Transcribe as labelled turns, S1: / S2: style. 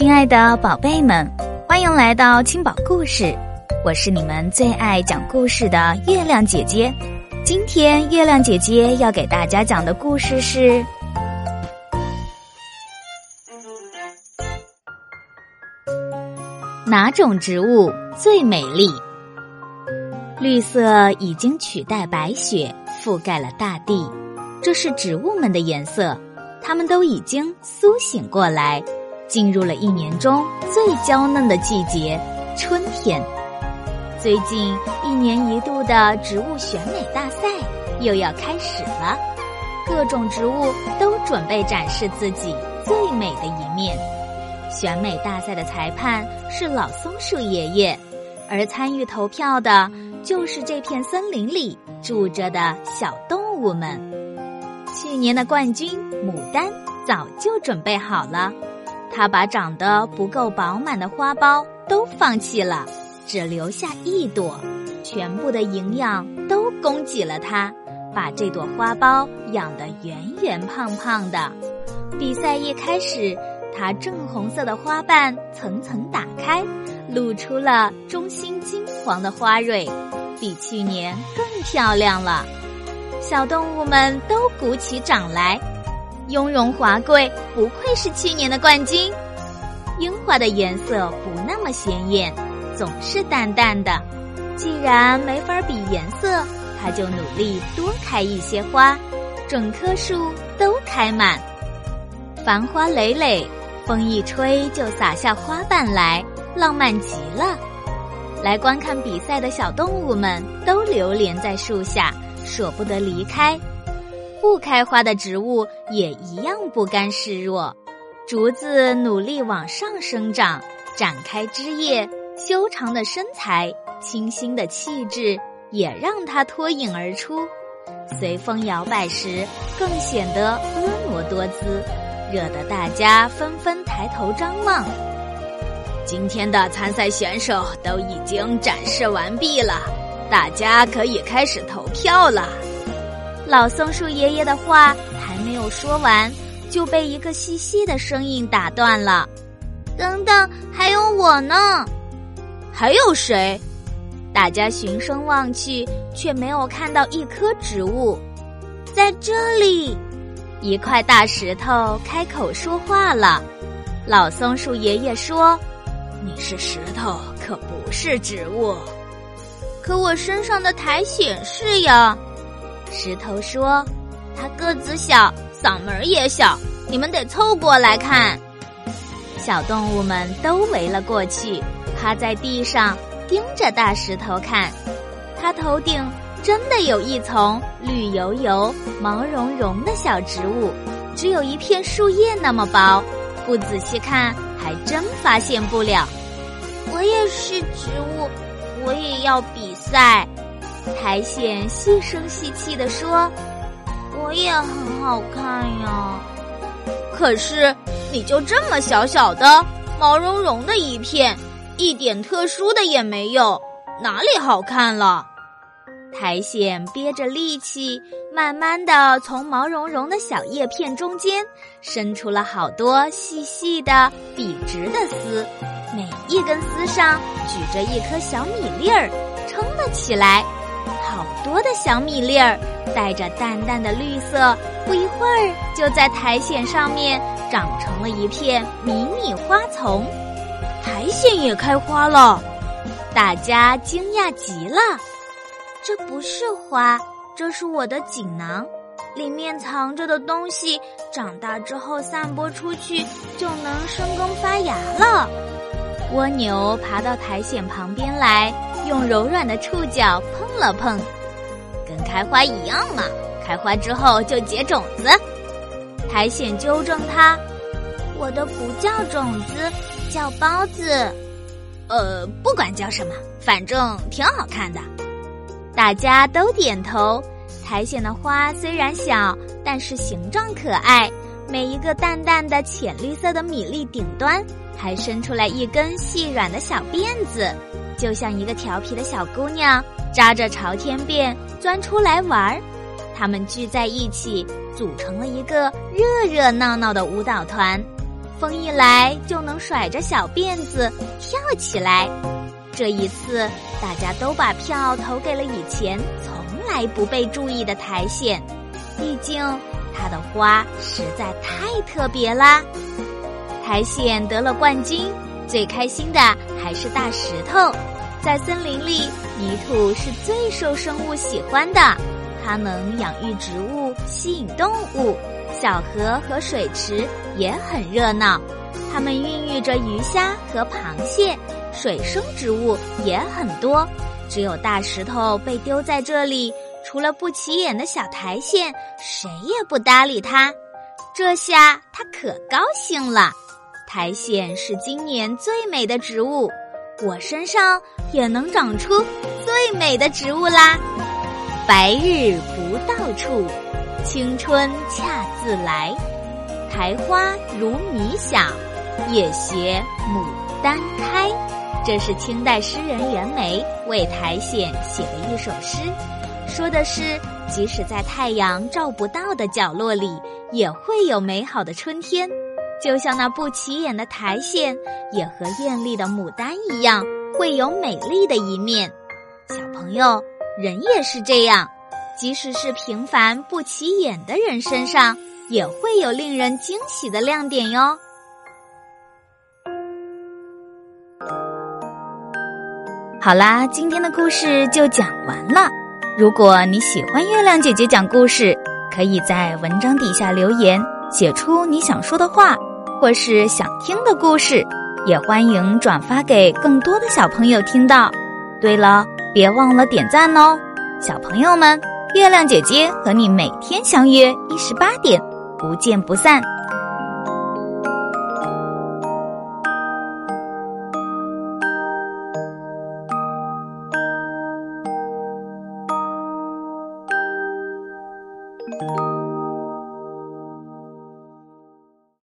S1: 亲爱的宝贝们，欢迎来到青宝故事，我是你们最爱讲故事的月亮姐姐。今天月亮姐姐要给大家讲的故事是：哪种植物最美丽？绿色已经取代白雪，覆盖了大地，这是植物们的颜色，它们都已经苏醒过来。进入了一年中最娇嫩的季节——春天。最近一年一度的植物选美大赛又要开始了，各种植物都准备展示自己最美的一面。选美大赛的裁判是老松树爷爷，而参与投票的就是这片森林里住着的小动物们。去年的冠军牡丹早就准备好了。他把长得不够饱满的花苞都放弃了，只留下一朵，全部的营养都供给了他，把这朵花苞养得圆圆胖胖的。比赛一开始，它正红色的花瓣层层打开，露出了中心金黄的花蕊，比去年更漂亮了。小动物们都鼓起掌来。雍容华贵，不愧是去年的冠军。樱花的颜色不那么鲜艳，总是淡淡的。既然没法比颜色，他就努力多开一些花，整棵树都开满，繁花累累。风一吹就洒下花瓣来，浪漫极了。来观看比赛的小动物们都流连在树下，舍不得离开。不开花的植物也一样不甘示弱，竹子努力往上生长，展开枝叶，修长的身材，清新的气质也让它脱颖而出。随风摇摆时，更显得婀娜多姿，惹得大家纷纷抬头张望。
S2: 今天的参赛选手都已经展示完毕了，大家可以开始投票了。
S1: 老松树爷爷的话还没有说完，就被一个细细的声音打断了。
S3: 等等，还有我呢！
S2: 还有谁？
S1: 大家循声望去，却没有看到一棵植物。
S3: 在这里，
S1: 一块大石头开口说话了。老松树爷爷说：“
S2: 你是石头，可不是植物。
S3: 可我身上的苔藓是呀。”
S1: 石头说：“
S3: 它个子小，嗓门也小，你们得凑过来看。”
S1: 小动物们都围了过去，趴在地上盯着大石头看。它头顶真的有一丛绿油油、毛茸茸的小植物，只有一片树叶那么薄，不仔细看还真发现不了。
S3: 我也是植物，我也要比赛。
S1: 苔藓细声细气地说：“
S3: 我也很好看呀，
S2: 可是你就这么小小的、毛茸茸的一片，一点特殊的也没有，哪里好看了？”
S1: 苔藓憋着力气，慢慢的从毛茸茸的小叶片中间伸出了好多细细的、笔直的丝，每一根丝上举着一颗小米粒儿，撑了起来。好多的小米粒儿，带着淡淡的绿色，不一会儿就在苔藓上面长成了一片迷你花丛。
S2: 苔藓也开花了，
S1: 大家惊讶极了。
S3: 这不是花，这是我的锦囊，里面藏着的东西，长大之后散播出去就能生根发芽了。
S1: 蜗牛爬到苔藓旁边来。用柔软的触角碰了碰，
S2: 跟开花一样嘛。开花之后就结种子。
S1: 苔藓纠正他：“
S3: 我的不叫种子，叫孢子。”
S2: 呃，不管叫什么，反正挺好看的。
S1: 大家都点头。苔藓的花虽然小，但是形状可爱。每一个淡淡的浅绿色的米粒顶端，还伸出来一根细软的小辫子。就像一个调皮的小姑娘，扎着朝天辫钻出来玩儿。他们聚在一起，组成了一个热热闹闹的舞蹈团。风一来就能甩着小辫子跳起来。这一次，大家都把票投给了以前从来不被注意的苔藓，毕竟它的花实在太特别啦。苔藓得了冠军，最开心的还是大石头。在森林里，泥土是最受生物喜欢的，它能养育植物，吸引动物。小河和水池也很热闹，它们孕育着鱼虾和螃蟹。水生植物也很多，只有大石头被丢在这里，除了不起眼的小苔藓，谁也不搭理它。这下它可高兴了。苔藓是今年最美的植物，我身上也能长出最美的植物啦！白日不到处，青春恰自来。苔花如米小，也学牡丹开。这是清代诗人袁枚为苔藓写的一首诗，说的是即使在太阳照不到的角落里，也会有美好的春天。就像那不起眼的苔藓，也和艳丽的牡丹一样，会有美丽的一面。小朋友，人也是这样，即使是平凡不起眼的人身上，也会有令人惊喜的亮点哟。好啦，今天的故事就讲完了。如果你喜欢月亮姐姐讲故事，可以在文章底下留言，写出你想说的话，或是想听的故事，也欢迎转发给更多的小朋友听到。对了，别忘了点赞哦，小朋友们，月亮姐姐和你每天相约一十八点，不见不散。